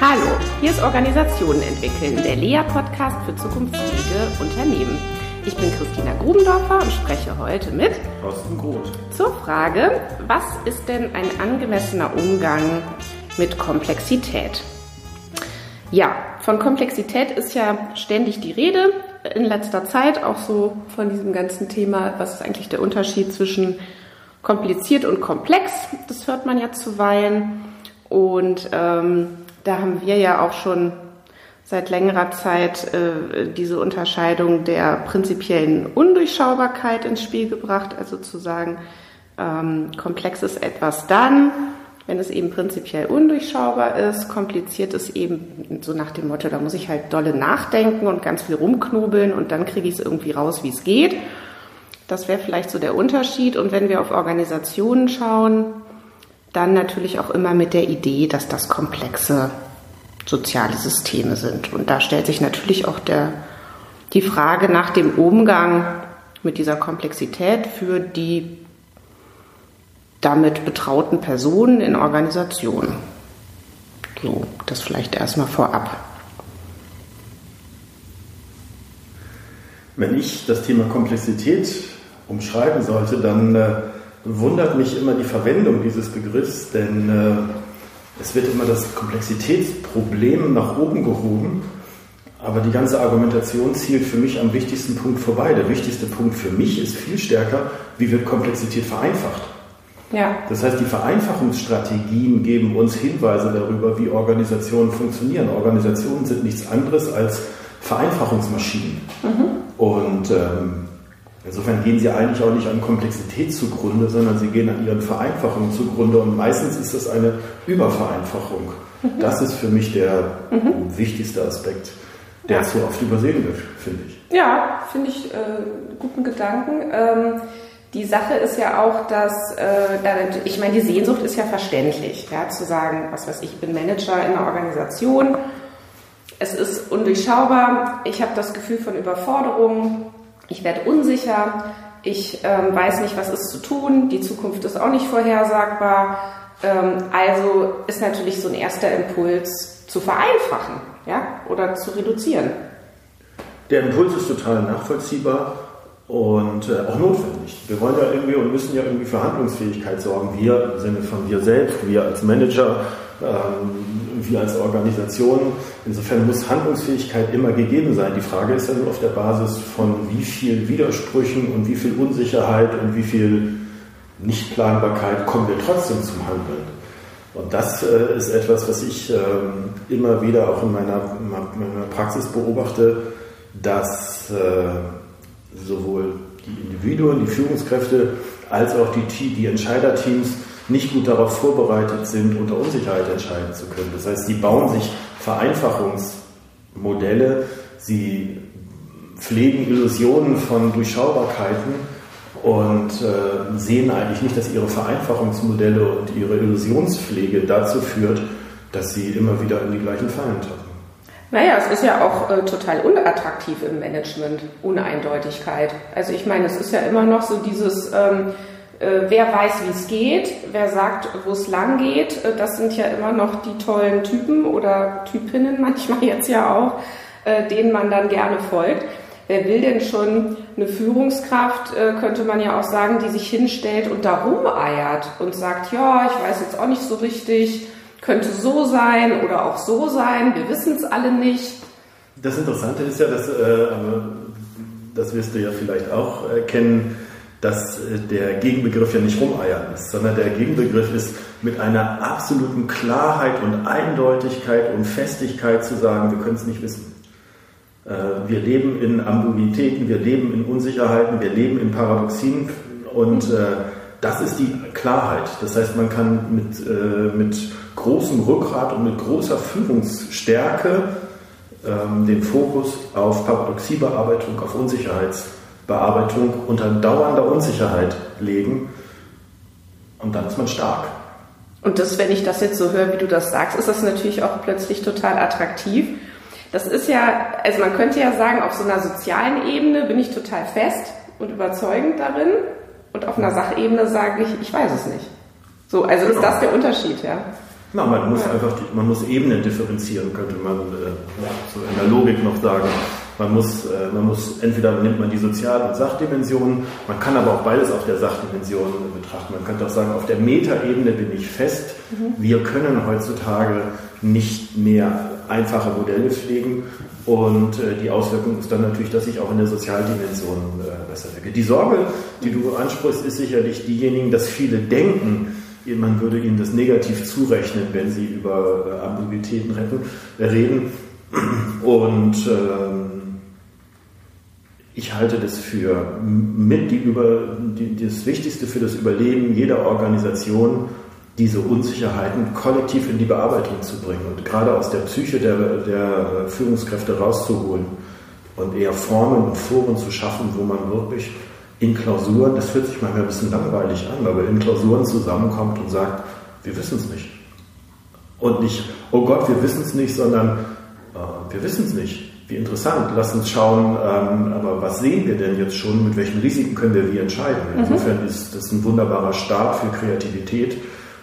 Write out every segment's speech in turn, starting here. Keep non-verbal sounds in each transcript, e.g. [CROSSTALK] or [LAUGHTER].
Hallo, hier ist Organisationen entwickeln, der Lea-Podcast für zukunftsfähige Unternehmen. Ich bin Christina Grubendorfer und spreche heute mit Thorsten Groth zur Frage, was ist denn ein angemessener Umgang mit Komplexität? Ja, von Komplexität ist ja ständig die Rede. In letzter Zeit auch so von diesem ganzen Thema, was ist eigentlich der Unterschied zwischen kompliziert und komplex? Das hört man ja zuweilen. Und ähm, da haben wir ja auch schon seit längerer Zeit äh, diese Unterscheidung der prinzipiellen Undurchschaubarkeit ins Spiel gebracht, also zu sagen, ähm, komplex ist etwas dann, wenn es eben prinzipiell undurchschaubar ist, kompliziert ist eben so nach dem Motto, da muss ich halt dolle nachdenken und ganz viel rumknobeln und dann kriege ich es irgendwie raus, wie es geht. Das wäre vielleicht so der Unterschied. Und wenn wir auf Organisationen schauen, dann natürlich auch immer mit der Idee, dass das komplexe soziale Systeme sind. Und da stellt sich natürlich auch der, die Frage nach dem Umgang mit dieser Komplexität für die damit betrauten Personen in Organisationen. So, das vielleicht erstmal vorab. Wenn ich das Thema Komplexität umschreiben sollte, dann äh, wundert mich immer die Verwendung dieses Begriffs, denn äh, es wird immer das Komplexitätsproblem nach oben gehoben, aber die ganze Argumentation zielt für mich am wichtigsten Punkt vorbei. Der wichtigste Punkt für mich ist viel stärker, wie wird Komplexität vereinfacht. Ja. Das heißt, die Vereinfachungsstrategien geben uns Hinweise darüber, wie Organisationen funktionieren. Organisationen sind nichts anderes als Vereinfachungsmaschinen. Mhm. Und ähm, Insofern gehen sie eigentlich auch nicht an Komplexität zugrunde, sondern sie gehen an ihren Vereinfachungen zugrunde und meistens ist das eine Übervereinfachung. Mhm. Das ist für mich der mhm. wichtigste Aspekt, der ja. zu oft übersehen wird, finde ich. Ja, finde ich äh, guten Gedanken. Ähm, die Sache ist ja auch, dass, äh, ich meine, die Sehnsucht ist ja verständlich, ja, zu sagen, was weiß ich, ich bin Manager in einer Organisation, es ist undurchschaubar, ich habe das Gefühl von Überforderung, ich werde unsicher, ich ähm, weiß nicht, was ist zu tun, die Zukunft ist auch nicht vorhersagbar. Ähm, also ist natürlich so ein erster Impuls zu vereinfachen ja? oder zu reduzieren. Der Impuls ist total nachvollziehbar und äh, auch notwendig. Wir wollen ja irgendwie und müssen ja irgendwie für Handlungsfähigkeit sorgen. Wir im Sinne von wir selbst, wir als Manager, ähm, wir als Organisation. Insofern muss Handlungsfähigkeit immer gegeben sein. Die Frage ist ja nur auf der Basis von wie viel Widersprüchen und wie viel Unsicherheit und wie viel Nichtplanbarkeit kommen wir trotzdem zum Handeln. Und das äh, ist etwas, was ich ähm, immer wieder auch in meiner, meiner Praxis beobachte, dass äh, sowohl die Individuen, die Führungskräfte, als auch die, die Entscheiderteams nicht gut darauf vorbereitet sind, unter Unsicherheit entscheiden zu können. Das heißt, sie bauen sich Vereinfachungsmodelle, sie pflegen Illusionen von Durchschaubarkeiten und äh, sehen eigentlich nicht, dass ihre Vereinfachungsmodelle und ihre Illusionspflege dazu führt, dass sie immer wieder in die gleichen Fallen tappen. Naja, es ist ja auch äh, total unattraktiv im Management, Uneindeutigkeit. Also ich meine, es ist ja immer noch so dieses, ähm, äh, wer weiß, wie es geht, wer sagt, wo es lang geht. Äh, das sind ja immer noch die tollen Typen oder Typinnen manchmal [LAUGHS] jetzt ja auch, äh, denen man dann gerne folgt. Wer will denn schon eine Führungskraft, äh, könnte man ja auch sagen, die sich hinstellt und da rumeiert und sagt, ja, ich weiß jetzt auch nicht so richtig, könnte so sein oder auch so sein, wir wissen es alle nicht. Das Interessante ist ja, dass, äh, das wirst du ja vielleicht auch äh, kennen, dass äh, der Gegenbegriff ja nicht rumeiern ist, sondern der Gegenbegriff ist mit einer absoluten Klarheit und Eindeutigkeit und Festigkeit zu sagen, wir können es nicht wissen. Äh, wir leben in Ambiguitäten, wir leben in Unsicherheiten, wir leben in Paradoxien und äh, das ist die Klarheit. Das heißt, man kann mit, mit großem Rückgrat und mit großer Führungsstärke ähm, den Fokus auf Paradoxiebearbeitung, auf Unsicherheitsbearbeitung unter dauernder Unsicherheit legen und dann ist man stark. Und das, wenn ich das jetzt so höre, wie du das sagst, ist das natürlich auch plötzlich total attraktiv. Das ist ja, also man könnte ja sagen, auf so einer sozialen Ebene bin ich total fest und überzeugend darin. Und auf einer Sachebene sage ich, ich weiß es nicht. So, also genau. ist das der Unterschied, ja? Na, man muss ja. einfach, man muss Ebenen differenzieren, könnte man äh, so in der Logik noch sagen. Man muss, äh, man muss, entweder nimmt man die Sozial- und Sachdimensionen, man kann aber auch beides auf der Sachdimension betrachten. Man könnte auch sagen, auf der Metaebene bin ich fest. Mhm. Wir können heutzutage nicht mehr einfache Modelle pflegen und äh, die Auswirkung ist dann natürlich, dass ich auch in der Sozialdimension äh, besser wirke. Die Sorge, die du ansprichst, ist sicherlich diejenigen, dass viele denken, man würde ihnen das negativ zurechnen, wenn sie über äh, Ambiguitäten reden. Und ähm, ich halte das für mit die über, die, das Wichtigste für das Überleben jeder Organisation, diese Unsicherheiten kollektiv in die Bearbeitung zu bringen und gerade aus der Psyche der, der Führungskräfte rauszuholen und eher Formen und Foren zu schaffen, wo man wirklich in Klausuren, das hört sich manchmal ein bisschen langweilig an, aber in Klausuren zusammenkommt und sagt, wir wissen es nicht. Und nicht, oh Gott, wir wissen es nicht, sondern äh, wir wissen es nicht. Wie interessant, lass uns schauen, ähm, aber was sehen wir denn jetzt schon, mit welchen Risiken können wir wie entscheiden? Mhm. Insofern ist das ein wunderbarer Start für Kreativität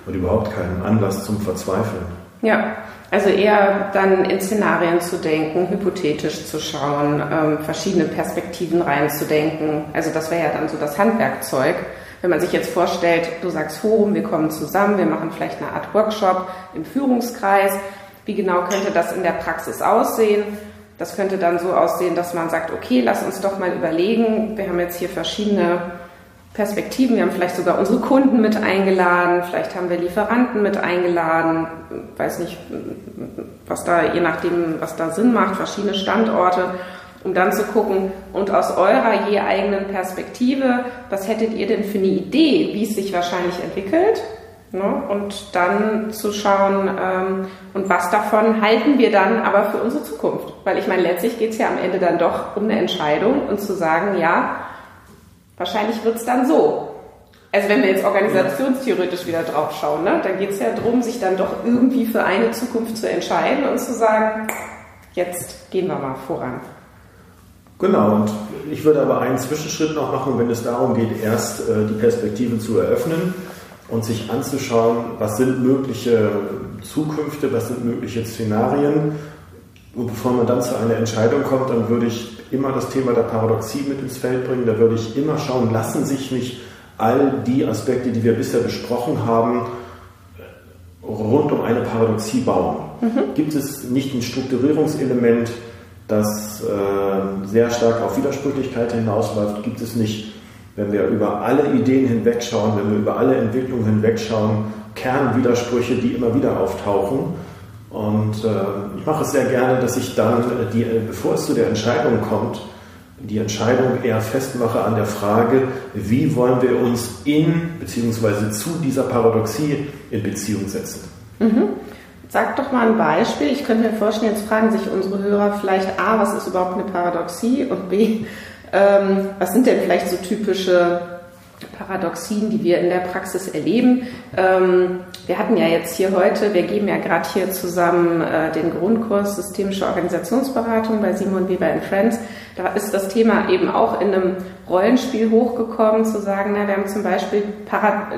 und überhaupt keinen Anlass zum Verzweifeln. Ja, also eher dann in Szenarien zu denken, hypothetisch zu schauen, ähm, verschiedene Perspektiven reinzudenken. Also das wäre ja dann so das Handwerkzeug. Wenn man sich jetzt vorstellt, du sagst Forum, wir kommen zusammen, wir machen vielleicht eine Art Workshop im Führungskreis. Wie genau könnte das in der Praxis aussehen? Das könnte dann so aussehen, dass man sagt, okay, lass uns doch mal überlegen, wir haben jetzt hier verschiedene Perspektiven. Wir haben vielleicht sogar unsere Kunden mit eingeladen, vielleicht haben wir Lieferanten mit eingeladen, weiß nicht, was da, je nachdem, was da Sinn macht, verschiedene Standorte, um dann zu gucken, und aus eurer je eigenen Perspektive, was hättet ihr denn für eine Idee, wie es sich wahrscheinlich entwickelt? Ne? Und dann zu schauen, ähm, und was davon halten wir dann aber für unsere Zukunft? Weil ich meine, letztlich geht es ja am Ende dann doch um eine Entscheidung und zu sagen, ja, Wahrscheinlich wird es dann so. Also wenn wir jetzt organisationstheoretisch wieder drauf schauen, ne, dann geht es ja darum, sich dann doch irgendwie für eine Zukunft zu entscheiden und zu sagen, jetzt gehen wir mal voran. Genau, und ich würde aber einen Zwischenschritt noch machen, wenn es darum geht, erst äh, die Perspektiven zu eröffnen und sich anzuschauen, was sind mögliche Zukünfte, was sind mögliche Szenarien. Und bevor man dann zu einer Entscheidung kommt, dann würde ich immer das Thema der Paradoxie mit ins Feld bringen. Da würde ich immer schauen, lassen sich nicht all die Aspekte, die wir bisher besprochen haben, rund um eine Paradoxie bauen. Mhm. Gibt es nicht ein Strukturierungselement, das äh, sehr stark auf Widersprüchlichkeit hinausläuft? Gibt es nicht, wenn wir über alle Ideen hinwegschauen, wenn wir über alle Entwicklungen hinwegschauen, Kernwidersprüche, die immer wieder auftauchen? Und äh, ich mache es sehr gerne, dass ich dann, äh, die, äh, bevor es zu der Entscheidung kommt, die Entscheidung eher festmache an der Frage, wie wollen wir uns in bzw. zu dieser Paradoxie in Beziehung setzen. Mhm. Sag doch mal ein Beispiel. Ich könnte mir vorstellen, jetzt fragen sich unsere Hörer vielleicht A, was ist überhaupt eine Paradoxie und B, ähm, was sind denn vielleicht so typische Paradoxien, die wir in der Praxis erleben. Ähm, wir hatten ja jetzt hier heute, wir geben ja gerade hier zusammen äh, den Grundkurs Systemische Organisationsberatung bei Simon Weber Friends. Da ist das Thema eben auch in einem Rollenspiel hochgekommen, zu sagen, na, wir haben zum Beispiel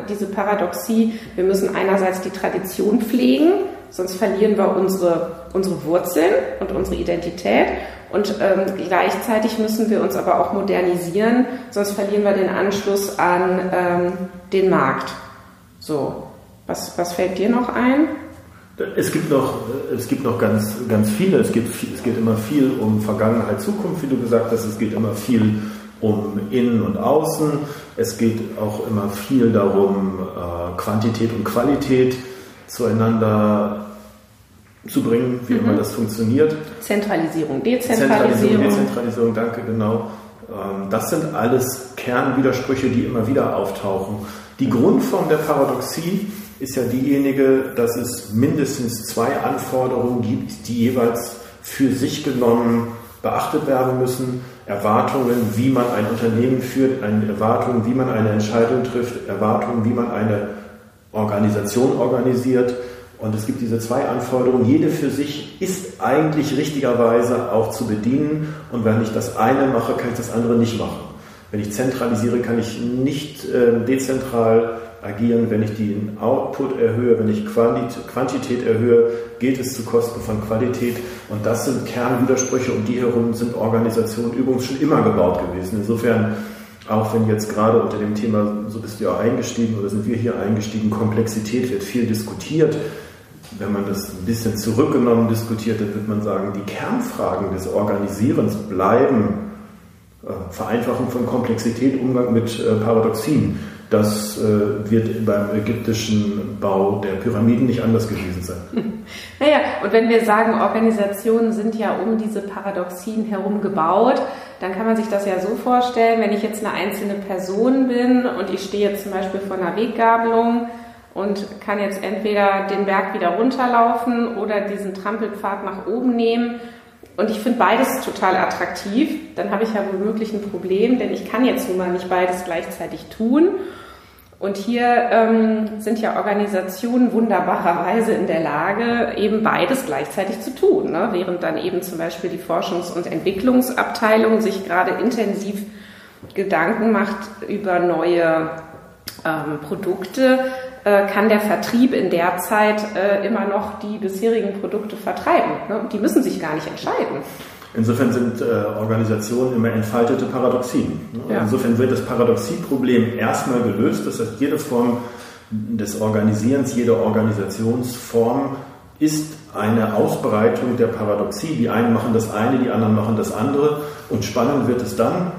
diese Paradoxie, wir müssen einerseits die Tradition pflegen, sonst verlieren wir unsere, unsere Wurzeln und unsere Identität. Und ähm, gleichzeitig müssen wir uns aber auch modernisieren, sonst verlieren wir den Anschluss an ähm, den Markt. So, was, was fällt dir noch ein? Es gibt noch, es gibt noch ganz, ganz viele. Es, gibt, es geht immer viel um Vergangenheit, Zukunft, wie du gesagt hast. Es geht immer viel um Innen und Außen. Es geht auch immer viel darum, äh, Quantität und Qualität zueinander zu bringen, wie mhm. immer das funktioniert. Zentralisierung, Dezentralisierung. Zentralisierung, Dezentralisierung, danke, genau. Ähm, das sind alles Kernwidersprüche, die immer wieder auftauchen. Die Grundform der Paradoxie ist ja diejenige, dass es mindestens zwei Anforderungen gibt, die jeweils für sich genommen beachtet werden müssen. Erwartungen, wie man ein Unternehmen führt, Erwartungen, wie man eine Entscheidung trifft, Erwartungen, wie man eine Organisation organisiert und es gibt diese zwei Anforderungen. Jede für sich ist eigentlich richtigerweise auch zu bedienen. Und wenn ich das eine mache, kann ich das andere nicht machen. Wenn ich zentralisiere, kann ich nicht äh, dezentral agieren, wenn ich den Output erhöhe, wenn ich Quantität erhöhe, geht es zu Kosten von Qualität. Und das sind Kernwidersprüche, um die herum sind Organisationen übrigens schon immer gebaut gewesen. Insofern, auch wenn jetzt gerade unter dem Thema, so bist du ja eingestiegen oder sind wir hier eingestiegen, Komplexität wird viel diskutiert. Wenn man das ein bisschen zurückgenommen diskutiert, dann wird man sagen, die Kernfragen des Organisierens bleiben äh, Vereinfachung von Komplexität, Umgang mit äh, Paradoxien. Das äh, wird beim ägyptischen Bau der Pyramiden nicht anders gewesen sein. Naja, und wenn wir sagen, Organisationen sind ja um diese Paradoxien herum gebaut, dann kann man sich das ja so vorstellen, wenn ich jetzt eine einzelne Person bin und ich stehe jetzt zum Beispiel vor einer Weggabelung und kann jetzt entweder den Berg wieder runterlaufen oder diesen Trampelpfad nach oben nehmen und ich finde beides total attraktiv. Dann habe ich ja womöglich ein Problem, denn ich kann jetzt nun mal nicht beides gleichzeitig tun. Und hier ähm, sind ja Organisationen wunderbarerweise in der Lage, eben beides gleichzeitig zu tun. Ne? Während dann eben zum Beispiel die Forschungs- und Entwicklungsabteilung sich gerade intensiv Gedanken macht über neue ähm, Produkte, äh, kann der Vertrieb in der Zeit äh, immer noch die bisherigen Produkte vertreiben. Ne? Die müssen sich gar nicht entscheiden. Insofern sind äh, Organisationen immer entfaltete Paradoxien. Ne? Ja. Insofern wird das Paradoxieproblem erstmal gelöst. Das heißt, jede Form des Organisierens, jede Organisationsform ist eine Ausbreitung der Paradoxie. Die einen machen das eine, die anderen machen das andere. Und spannend wird es dann,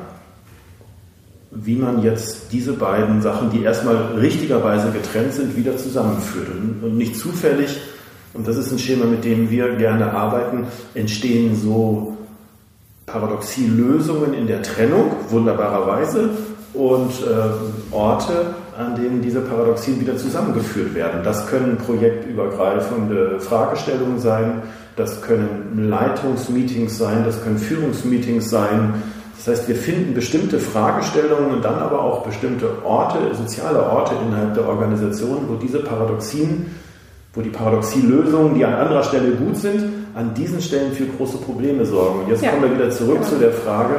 wie man jetzt diese beiden Sachen, die erstmal richtigerweise getrennt sind, wieder zusammenführt. Und nicht zufällig, und das ist ein Schema, mit dem wir gerne arbeiten, entstehen so Paradoxielösungen in der Trennung, wunderbarerweise, und äh, Orte, an denen diese Paradoxien wieder zusammengeführt werden. Das können projektübergreifende Fragestellungen sein, das können Leitungsmeetings sein, das können Führungsmeetings sein, das heißt, wir finden bestimmte Fragestellungen und dann aber auch bestimmte Orte, soziale Orte innerhalb der Organisation, wo diese Paradoxien, wo die Paradoxielösungen, die an anderer Stelle gut sind, an diesen Stellen für große Probleme sorgen. Und jetzt ja. kommen wir wieder zurück genau. zu der Frage,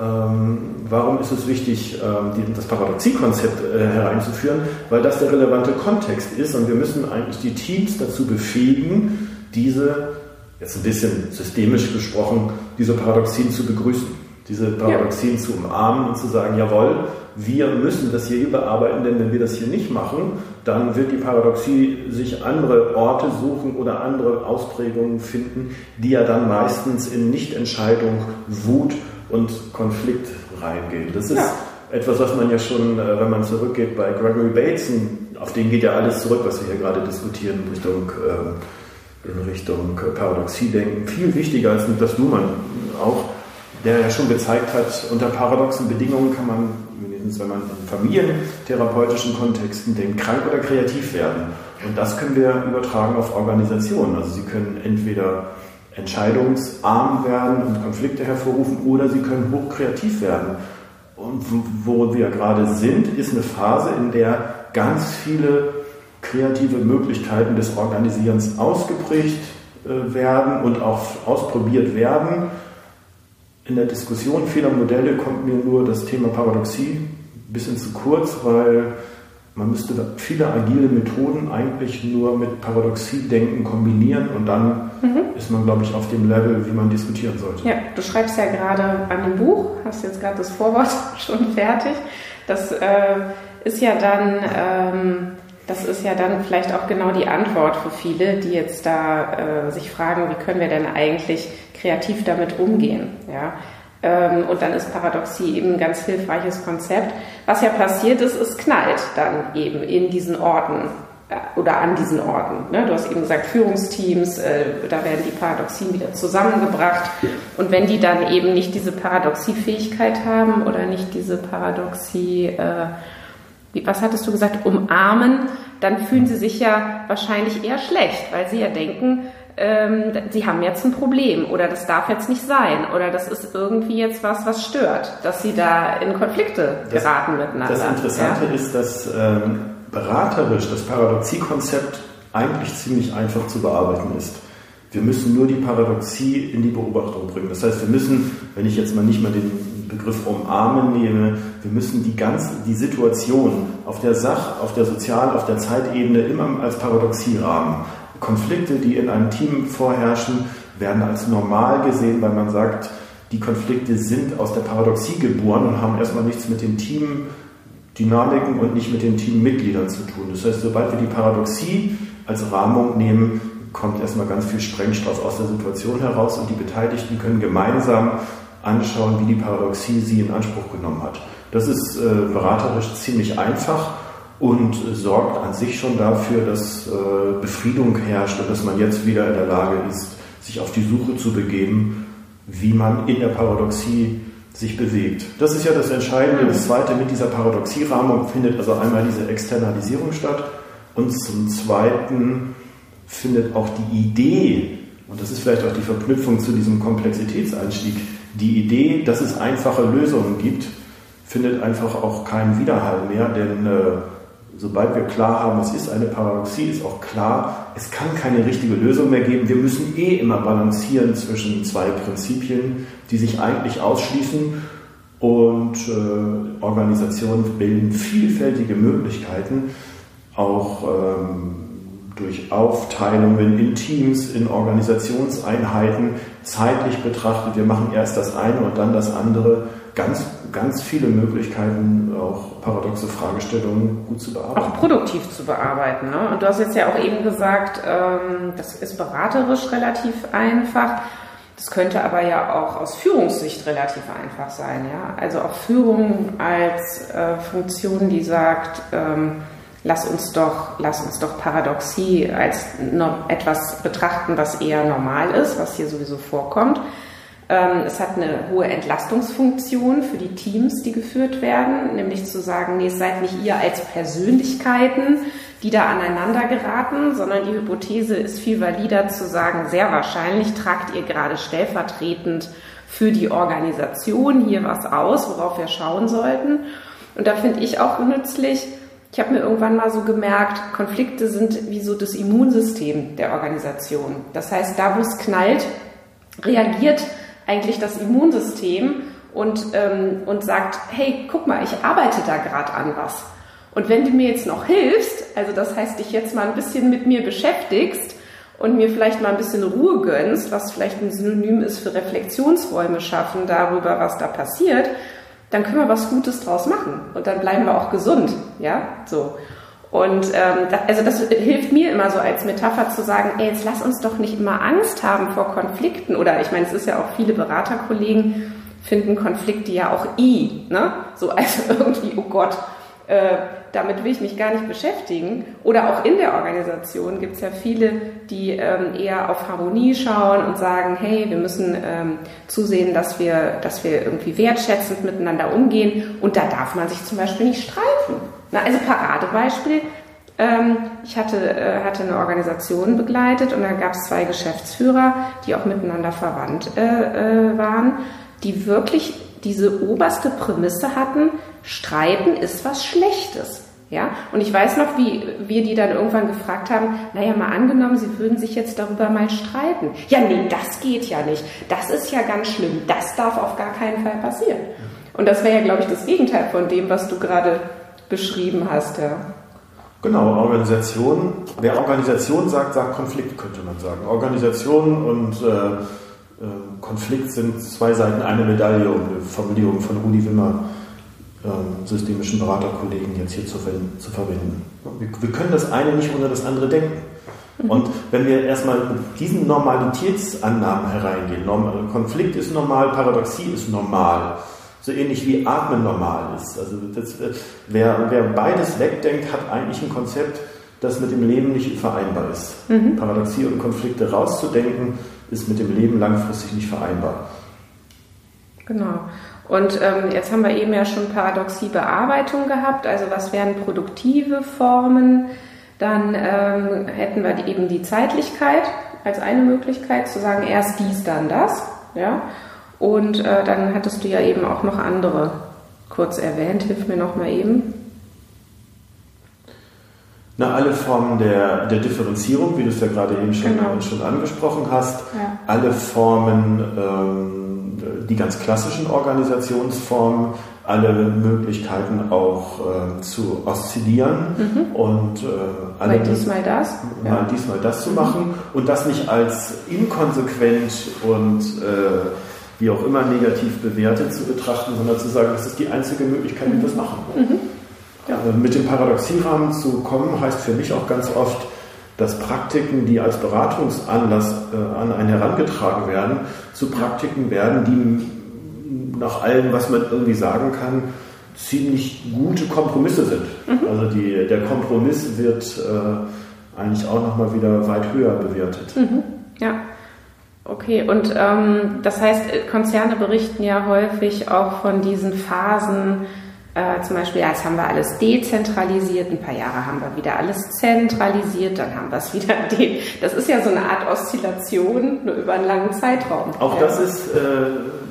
ähm, warum ist es wichtig, ähm, das Paradoxiekonzept äh, hereinzuführen? Weil das der relevante Kontext ist und wir müssen eigentlich die Teams dazu befähigen, diese jetzt ein bisschen systemisch gesprochen, diese Paradoxien zu begrüßen, diese Paradoxien ja. zu umarmen und zu sagen, jawohl, wir müssen das hier überarbeiten, denn wenn wir das hier nicht machen, dann wird die Paradoxie sich andere Orte suchen oder andere Ausprägungen finden, die ja dann meistens in Nichtentscheidung, Wut und Konflikt reingehen. Das ist ja. etwas, was man ja schon, äh, wenn man zurückgeht, bei Gregory Bateson, auf den geht ja alles zurück, was wir hier gerade diskutieren, Richtung ähm, in Richtung Paradoxie denken, viel wichtiger als das Luhmann auch, der ja schon gezeigt hat, unter paradoxen Bedingungen kann man, mindestens wenn man in familientherapeutischen Kontexten denkt, krank oder kreativ werden. Und das können wir übertragen auf Organisationen. Also sie können entweder entscheidungsarm werden und Konflikte hervorrufen oder sie können hochkreativ werden. Und wo wir gerade sind, ist eine Phase, in der ganz viele kreative Möglichkeiten des Organisierens ausgeprägt äh, werden und auch ausprobiert werden. In der Diskussion vieler Modelle kommt mir nur das Thema Paradoxie ein bisschen zu kurz, weil man müsste viele agile Methoden eigentlich nur mit Paradoxie-Denken kombinieren und dann mhm. ist man, glaube ich, auf dem Level, wie man diskutieren sollte. Ja, du schreibst ja gerade an einem Buch, hast jetzt gerade das Vorwort [LAUGHS] schon fertig. Das äh, ist ja dann ähm, das ist ja dann vielleicht auch genau die Antwort für viele, die jetzt da äh, sich fragen, wie können wir denn eigentlich kreativ damit umgehen? Ja? Ähm, und dann ist Paradoxie eben ein ganz hilfreiches Konzept. Was ja passiert ist, es knallt dann eben in diesen Orten äh, oder an diesen Orten. Ne? Du hast eben gesagt, Führungsteams, äh, da werden die Paradoxien wieder zusammengebracht. Und wenn die dann eben nicht diese Paradoxiefähigkeit haben oder nicht diese Paradoxie, äh, was hattest du gesagt, umarmen, dann fühlen sie sich ja wahrscheinlich eher schlecht, weil sie ja denken, ähm, sie haben jetzt ein Problem oder das darf jetzt nicht sein oder das ist irgendwie jetzt was, was stört, dass sie da in Konflikte geraten das, miteinander. Das Interessante ja? ist, dass ähm, beraterisch das Paradoxiekonzept eigentlich ziemlich einfach zu bearbeiten ist. Wir müssen nur die Paradoxie in die Beobachtung bringen. Das heißt, wir müssen, wenn ich jetzt mal nicht mal den Begriff umarmen nehme, wir müssen die ganze, die Situation auf der Sach-, auf der Sozial-, auf der Zeitebene immer als Paradoxie rahmen. Konflikte, die in einem Team vorherrschen, werden als normal gesehen, weil man sagt, die Konflikte sind aus der Paradoxie geboren und haben erstmal nichts mit den Teamdynamiken und nicht mit den Teammitgliedern zu tun. Das heißt, sobald wir die Paradoxie als Rahmung nehmen, kommt erstmal ganz viel Sprengstoff aus der Situation heraus und die Beteiligten können gemeinsam anschauen, wie die Paradoxie sie in Anspruch genommen hat. Das ist äh, beraterisch ziemlich einfach und sorgt an sich schon dafür, dass äh, Befriedung herrscht und dass man jetzt wieder in der Lage ist, sich auf die Suche zu begeben, wie man in der Paradoxie sich bewegt. Das ist ja das Entscheidende. Das Zweite mit dieser Paradoxierahmung findet also einmal diese Externalisierung statt und zum Zweiten findet auch die Idee, und das ist vielleicht auch die Verknüpfung zu diesem Komplexitätseinstieg, die Idee, dass es einfache Lösungen gibt, findet einfach auch keinen Widerhall mehr, denn äh, sobald wir klar haben, es ist eine Paradoxie, ist auch klar, es kann keine richtige Lösung mehr geben. Wir müssen eh immer balancieren zwischen zwei Prinzipien, die sich eigentlich ausschließen. Und äh, Organisationen bilden vielfältige Möglichkeiten, auch ähm, durch Aufteilungen in Teams, in Organisationseinheiten, zeitlich betrachtet, wir machen erst das eine und dann das andere, ganz, ganz viele Möglichkeiten, auch paradoxe Fragestellungen gut zu bearbeiten. Auch produktiv zu bearbeiten. Ne? Und du hast jetzt ja auch eben gesagt, ähm, das ist beraterisch relativ einfach. Das könnte aber ja auch aus Führungssicht relativ einfach sein. Ja? Also auch Führung als äh, Funktion, die sagt, ähm, lass uns doch, lass uns doch Paradoxie als etwas betrachten, was eher normal ist, was hier sowieso vorkommt. Ähm, es hat eine hohe Entlastungsfunktion für die Teams, die geführt werden, nämlich zu sagen, nee, es seid nicht ihr als Persönlichkeiten, die da aneinander geraten, sondern die Hypothese ist viel valider zu sagen, sehr wahrscheinlich tragt ihr gerade stellvertretend für die Organisation hier was aus, worauf wir schauen sollten. Und da finde ich auch nützlich, ich habe mir irgendwann mal so gemerkt, Konflikte sind wie so das Immunsystem der Organisation. Das heißt, da wo es knallt, reagiert eigentlich das Immunsystem und, ähm, und sagt, hey, guck mal, ich arbeite da gerade an was. Und wenn du mir jetzt noch hilfst, also das heißt, dich jetzt mal ein bisschen mit mir beschäftigst und mir vielleicht mal ein bisschen Ruhe gönnst, was vielleicht ein Synonym ist für Reflexionsräume schaffen darüber, was da passiert, dann können wir was Gutes draus machen und dann bleiben wir auch gesund, ja, so. Und ähm, das, also das hilft mir immer so als Metapher zu sagen, ey, jetzt lass uns doch nicht immer Angst haben vor Konflikten. Oder ich meine, es ist ja auch viele Beraterkollegen finden Konflikte ja auch i, ne? So also [LAUGHS] irgendwie, oh Gott, äh, damit will ich mich gar nicht beschäftigen. Oder auch in der Organisation gibt es ja viele, die ähm, eher auf Harmonie schauen und sagen, hey, wir müssen ähm, zusehen, dass wir, dass wir irgendwie wertschätzend miteinander umgehen. Und da darf man sich zum Beispiel nicht streiten. Na, also Paradebeispiel. Ähm, ich hatte, äh, hatte eine Organisation begleitet und da gab es zwei Geschäftsführer, die auch miteinander verwandt äh, äh, waren, die wirklich diese oberste Prämisse hatten, Streiten ist was Schlechtes. Ja, und ich weiß noch, wie wir die dann irgendwann gefragt haben, naja, mal angenommen, sie würden sich jetzt darüber mal streiten. Ja, nee, das geht ja nicht. Das ist ja ganz schlimm. Das darf auf gar keinen Fall passieren. Und das wäre ja, glaube ich, das Gegenteil von dem, was du gerade beschrieben hast, ja. Genau, Organisation. Wer Organisation sagt, sagt Konflikt, könnte man sagen. Organisation und äh, äh, Konflikt sind zwei Seiten einer Medaille, um eine Formulierung von Rudi Wimmer ähm, systemischen Beraterkollegen jetzt hier zu, zu verwenden. Wir, wir, können das eine nicht ohne das andere denken. Mhm. Und wenn wir erstmal mit diesen Normalitätsannahmen hereingehen, Konflikt ist normal, Paradoxie ist normal, so ähnlich wie Atmen normal ist. Also das, wer, wer beides wegdenkt, hat eigentlich ein Konzept, das mit dem Leben nicht vereinbar ist. Mhm. Paradoxie und Konflikte rauszudenken, ist mit dem Leben langfristig nicht vereinbar. Genau. Und ähm, jetzt haben wir eben ja schon Paradoxie-Bearbeitung gehabt. Also was wären produktive Formen? Dann ähm, hätten wir eben die Zeitlichkeit als eine Möglichkeit zu sagen, erst dies, dann das. Ja? Und äh, dann hattest du ja eben auch noch andere kurz erwähnt. Hilf mir noch mal eben. Na, alle Formen der, der Differenzierung, wie du es ja gerade eben schon, genau. schon angesprochen hast, ja. alle Formen ähm, die ganz klassischen Organisationsformen, alle Möglichkeiten auch äh, zu oszillieren Mhm. und äh, alle Mal dies, mal das. mal Ja. dies, mal das zu machen und das nicht als inkonsequent und äh, wie auch immer negativ bewertet zu betrachten, sondern zu sagen, das ist die einzige Möglichkeit, wie wir es machen. Ja. Äh, Mit dem Paradoxierahmen zu kommen, heißt für mich auch ganz oft, dass Praktiken, die als Beratungsanlass äh, an einen herangetragen werden, zu Praktiken werden, die nach allem, was man irgendwie sagen kann, ziemlich gute Kompromisse sind. Also die, der Kompromiss wird äh, eigentlich auch nochmal wieder weit höher bewertet. Ja. Okay, und ähm, das heißt, Konzerne berichten ja häufig auch von diesen Phasen, äh, zum Beispiel, ja, jetzt haben wir alles dezentralisiert, ein paar Jahre haben wir wieder alles zentralisiert, dann haben wir es wieder [LAUGHS] de. Das ist ja so eine Art Oszillation, nur über einen langen Zeitraum. Auch ja. das ist, äh,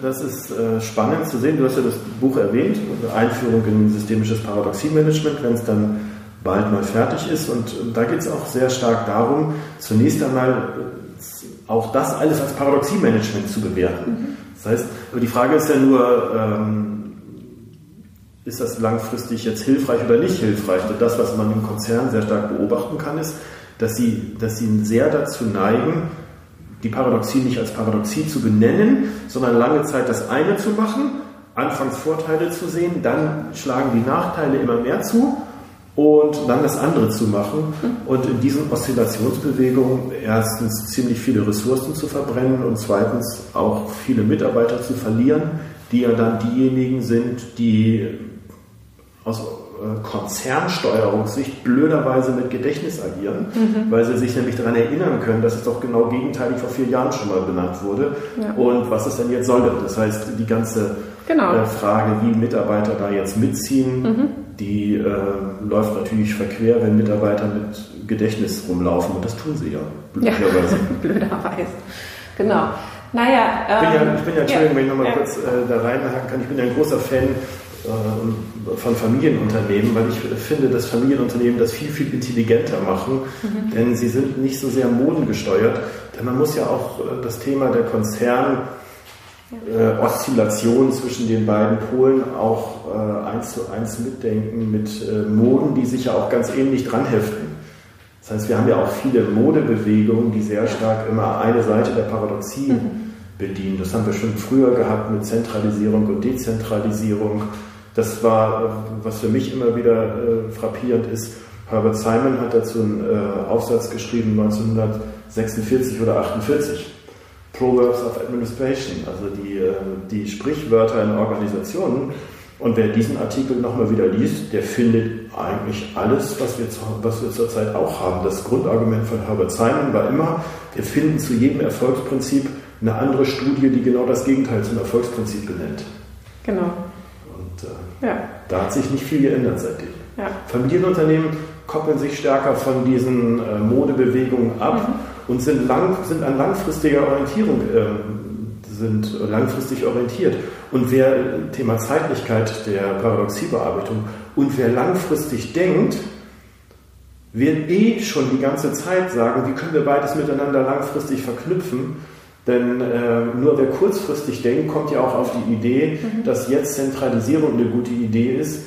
das ist äh, spannend zu sehen. Du hast ja das Buch erwähnt, Einführung in systemisches Paradoxie-Management, wenn es dann bald mal fertig ist. Und da geht es auch sehr stark darum, zunächst einmal äh, auch das alles als Paradoxie-Management zu bewerten. Das heißt, aber die Frage ist ja nur, ähm, ist das langfristig jetzt hilfreich oder nicht hilfreich? Und das, was man im Konzern sehr stark beobachten kann, ist, dass sie, dass sie sehr dazu neigen, die Paradoxie nicht als Paradoxie zu benennen, sondern lange Zeit das eine zu machen, anfangs Vorteile zu sehen, dann schlagen die Nachteile immer mehr zu und dann das andere zu machen und in diesen Oszillationsbewegungen erstens ziemlich viele Ressourcen zu verbrennen und zweitens auch viele Mitarbeiter zu verlieren, die ja dann diejenigen sind, die aus äh, Konzernsteuerungssicht blöderweise mit Gedächtnis agieren, weil sie sich nämlich daran erinnern können, dass es doch genau gegenteilig vor vier Jahren schon mal benannt wurde. Ja. Und was es denn jetzt soll. Das heißt, die ganze Genau. äh, Frage, wie Mitarbeiter da jetzt mitziehen, die äh, läuft natürlich verquer, wenn Mitarbeiter mit Gedächtnis rumlaufen. Und das tun sie ja, Ja, blöderweise. [LAUGHS] blöderweise. Genau. Naja, Ich bin ja, ähm, ich bin ja, Entschuldigung, wenn ich nochmal ja. kurz äh, da reinhaken kann, ich bin ja ein großer Fan äh, von Familienunternehmen, weil ich finde, dass Familienunternehmen das viel, viel intelligenter machen, Mhm. denn sie sind nicht so sehr modengesteuert. Denn man muss ja auch äh, das Thema der Konzern äh, Oszillation zwischen den beiden Polen auch äh, eins zu eins mitdenken mit äh, Moden, die sich ja auch ganz ähnlich dran heften. Das heißt, wir haben ja auch viele Modebewegungen, die sehr stark immer eine Seite der Paradoxie bedienen. Das haben wir schon früher gehabt mit Zentralisierung und Dezentralisierung. Das war, äh, was für mich immer wieder äh, frappierend ist. Herbert Simon hat dazu einen äh, Aufsatz geschrieben 1946 oder 48. Proverbs of Administration, also die, äh, die Sprichwörter in Organisationen. Und wer diesen Artikel nochmal wieder liest, der findet eigentlich alles, was wir, was wir zurzeit auch haben. Das Grundargument von Herbert Simon war immer, wir finden zu jedem Erfolgsprinzip eine andere Studie, die genau das Gegenteil zum Erfolgsprinzip benennt. genau. Und äh, Ja, da hat sich nicht viel geändert seitdem. ja. Familienunternehmen koppeln sich stärker von diesen äh, Modebewegungen ab und sind, lang, sind an langfristiger Orientierung ähm, sind langfristig orientiert. Und wer Thema Zeitlichkeit der Paradoxiebearbeitung und wer langfristig denkt, wird eh schon die ganze Zeit sagen, wie können wir beides miteinander langfristig verknüpfen. Denn äh, nur wer kurzfristig denkt, kommt ja auch auf die Idee, dass jetzt Zentralisierung eine gute Idee ist,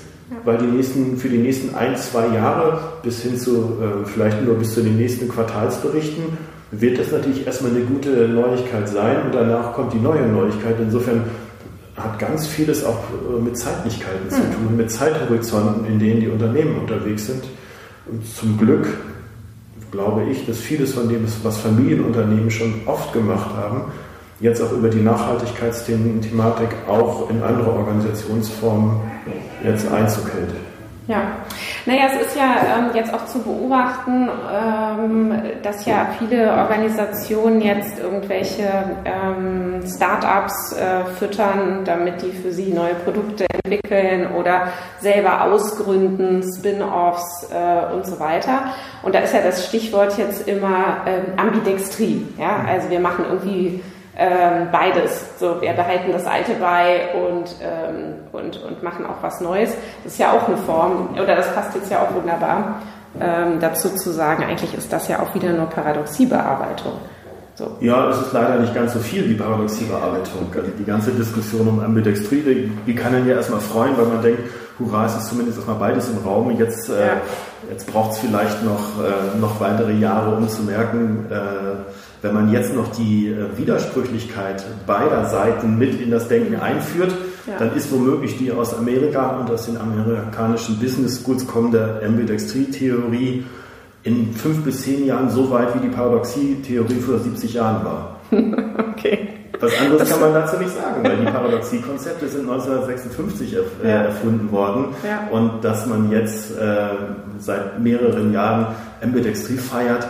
weil die nächsten, für die nächsten ein, zwei Jahre bis hin zu äh, vielleicht nur bis zu den nächsten Quartalsberichten wird das natürlich erstmal eine gute Neuigkeit sein und danach kommt die neue Neuigkeit. Insofern hat ganz vieles auch äh, mit Zeitlichkeiten zu tun, mit Zeithorizonten, in denen die Unternehmen unterwegs sind. Und zum Glück glaube ich, dass vieles von dem, was Familienunternehmen schon oft gemacht haben, jetzt auch über die Nachhaltigkeitsthematik auch in andere Organisationsformen jetzt Einzug hält. Ja, naja, es ist ja ähm, jetzt auch zu beobachten, ähm, dass ja viele Organisationen jetzt irgendwelche ähm, Start-ups äh, füttern, damit die für sie neue Produkte entwickeln oder selber ausgründen, Spin-offs äh, und so weiter. Und da ist ja das Stichwort jetzt immer ähm, Ambidextrie. Ja? Also wir machen irgendwie ähm, beides. So, wir behalten das Alte bei und, ähm, und, und machen auch was Neues. Das ist ja auch eine Form, oder das passt jetzt ja auch wunderbar ähm, dazu zu sagen, eigentlich ist das ja auch wieder nur Paradoxiebearbeitung. So. Ja, es ist leider nicht ganz so viel wie Paradoxiebearbeitung. Also die ganze Diskussion um Ambidextrie, die, die kann einen ja erstmal freuen, weil man denkt, hurra, es ist zumindest erstmal beides im Raum. Jetzt, äh, ja. jetzt braucht es vielleicht noch, äh, noch weitere Jahre, um zu merken, äh, wenn man jetzt noch die äh, Widersprüchlichkeit beider Seiten mit in das Denken einführt, ja. dann ist womöglich die aus Amerika und aus den amerikanischen Business Schools kommende Ambidextrie-Theorie in fünf bis zehn Jahren so weit, wie die Paradoxie-Theorie vor 70 Jahren war. [LAUGHS] okay. Was anderes das kann man dazu nicht sagen, weil die Paradoxie-Konzepte sind 1956 erf äh, ja. erfunden worden ja. und dass man jetzt äh, seit mehreren Jahren Ambidextrie feiert,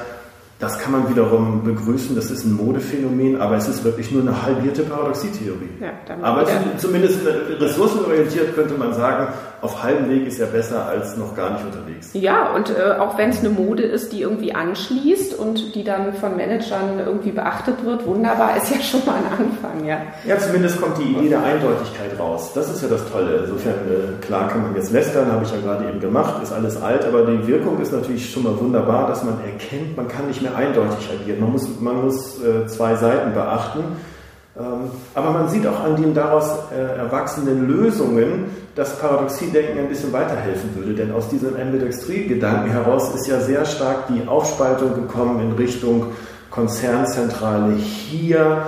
das kann man wiederum begrüßen, das ist ein Modephänomen, aber es ist wirklich nur eine halbierte Paradoxietheorie. Ja, aber zumindest ressourcenorientiert könnte man sagen, auf halbem Weg ist ja besser als noch gar nicht unterwegs. Ja, und äh, auch wenn es eine Mode ist, die irgendwie anschließt und die dann von Managern irgendwie beachtet wird, wunderbar, ist ja schon mal ein Anfang, ja. Ja, zumindest kommt die Idee der Eindeutigkeit raus. Das ist ja das Tolle. Insofern, äh, klar kann man jetzt lästern, habe ich ja gerade eben gemacht, ist alles alt, aber die Wirkung ist natürlich schon mal wunderbar, dass man erkennt, man kann nicht mehr eindeutig agieren. Man muss, man muss äh, zwei Seiten beachten. Ähm, aber man sieht auch an den daraus äh, erwachsenen Lösungen, dass Paradoxiedenken ein bisschen weiterhelfen würde. Denn aus diesem Ambidextrie-Gedanken heraus ist ja sehr stark die Aufspaltung gekommen in Richtung Konzernzentrale hier,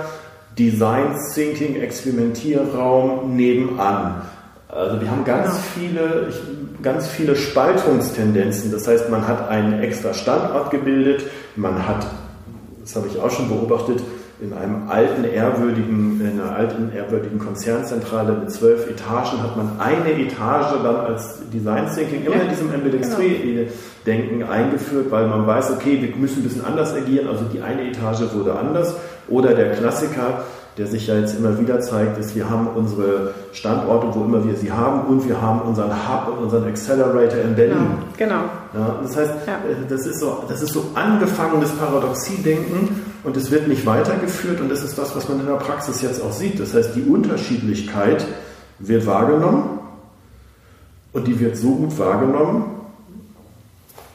Design Thinking, Experimentierraum nebenan. Also wir haben ganz genau. viele, ganz viele Spaltungstendenzen. Das heißt, man hat einen extra Standort gebildet, man hat, das habe ich auch schon beobachtet, in einem alten, ehrwürdigen, in einer alten, ehrwürdigen Konzernzentrale mit zwölf Etagen hat man eine Etage dann als Design Thinking immer in diesem Embedded-Denken genau. eingeführt, weil man weiß, okay, wir müssen ein bisschen anders agieren, also die eine Etage wurde anders. Oder der Klassiker, der sich ja jetzt immer wieder zeigt, ist, wir haben unsere Standorte, wo immer wir sie haben, und wir haben unseren Hub und unseren Accelerator in Berlin. Genau. genau. Ja, das heißt, ja. Äh, das, ist so, das ist so angefangenes Paradoxie-Denken und es wird nicht weitergeführt und das ist das, was man in der Praxis jetzt auch sieht. Das heißt, die Unterschiedlichkeit wird wahrgenommen und die wird so gut wahrgenommen,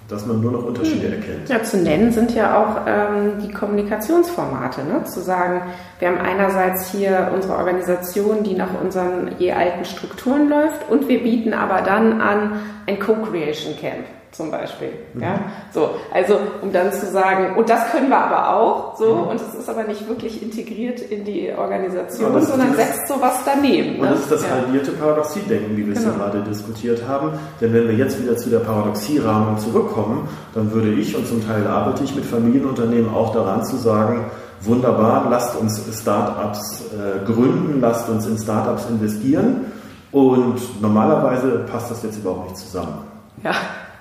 dass man nur noch Unterschiede hm. erkennt. Ja, zu nennen sind ja auch ähm, die Kommunikationsformate. Ne? Zu sagen, wir haben einerseits hier unsere Organisation, die nach unseren je alten Strukturen läuft und wir bieten aber dann an ein Co-Creation Camp zum Beispiel. Mhm. Ja, so, also um dann zu sagen, und das können wir aber auch, so, mhm. und es ist aber nicht wirklich integriert in die Organisation, sondern setzt sowas daneben. Und ne? das ist das ja. halbierte Paradoxie-Denken, wie wir genau. es ja gerade diskutiert haben. Denn wenn wir jetzt wieder zu der Paradoxie-Rahmung zurückkommen, dann würde ich, und zum Teil arbeite ich mit Familienunternehmen auch daran zu sagen, wunderbar, lasst uns Startups äh, gründen, lasst uns in Startups investieren. Und normalerweise passt das jetzt überhaupt nicht zusammen. Ja.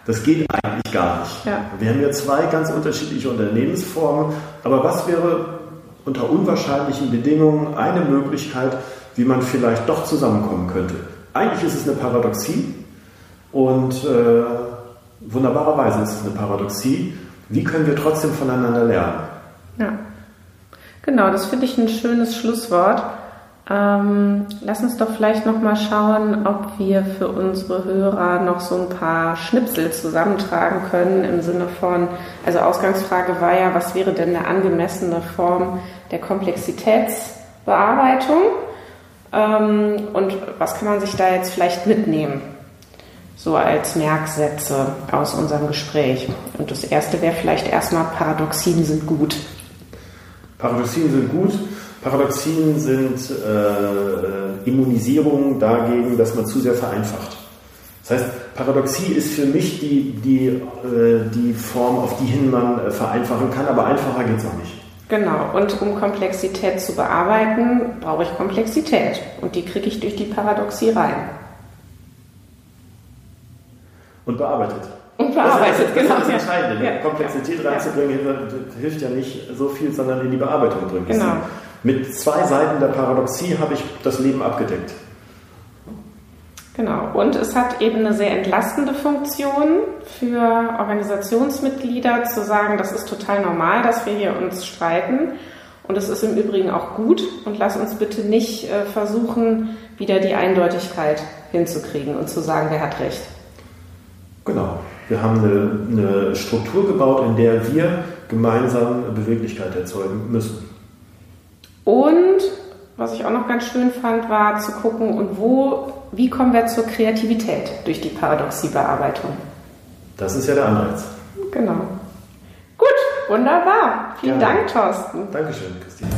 Das geht eigentlich gar nicht. Ja. Wir haben ja zwei ganz unterschiedliche Unternehmensformen, aber was wäre unter unwahrscheinlichen Bedingungen eine Möglichkeit, wie man vielleicht doch zusammenkommen könnte? Eigentlich ist es eine Paradoxie und äh, wunderbarerweise ist es eine Paradoxie. Wie können wir trotzdem voneinander lernen? Ja, genau, das finde ich ein schönes Schlusswort. Ähm, lass uns doch vielleicht noch mal schauen, ob wir für unsere Hörer noch so ein paar Schnipsel zusammentragen können im Sinne von, also Ausgangsfrage war ja, was wäre denn eine angemessene Form der Komplexitätsbearbeitung ähm, und was kann man sich da jetzt vielleicht mitnehmen? So als Merksätze aus unserem Gespräch. Und das erste wäre vielleicht erstmal, Paradoxien sind gut. Paradoxien sind gut. Paradoxien sind äh, Immunisierung dagegen, dass man zu sehr vereinfacht. Das heißt, Paradoxie ist für mich die, die, äh, die Form, auf die hin man äh, vereinfachen kann, aber einfacher geht es auch nicht. Genau, und um Komplexität zu bearbeiten, brauche ich Komplexität. Und die kriege ich durch die Paradoxie rein. Und bearbeitet. Und bearbeitet, das genau. Das ist das Entscheidende. Ja. Komplexität ja. reinzubringen hilft ja nicht so viel, sondern in die Bearbeitung bringen. Genau. Mit zwei Seiten der Paradoxie habe ich das Leben abgedeckt. Genau. Und es hat eben eine sehr entlastende Funktion für Organisationsmitglieder zu sagen, das ist total normal, dass wir hier uns streiten. Und es ist im Übrigen auch gut. Und lass uns bitte nicht äh, versuchen, wieder die Eindeutigkeit hinzukriegen und zu sagen, wer hat recht. Genau. Wir haben eine, eine Struktur gebaut, in der wir gemeinsam Beweglichkeit erzeugen müssen. Und was ich auch noch ganz schön fand, war zu gucken, und wo, wie kommen wir zur Kreativität durch die Paradoxiebearbeitung? Das ist ja der Anreiz. Genau. Gut, wunderbar. Vielen Gerne. Dank, Thorsten. Dankeschön, Christine.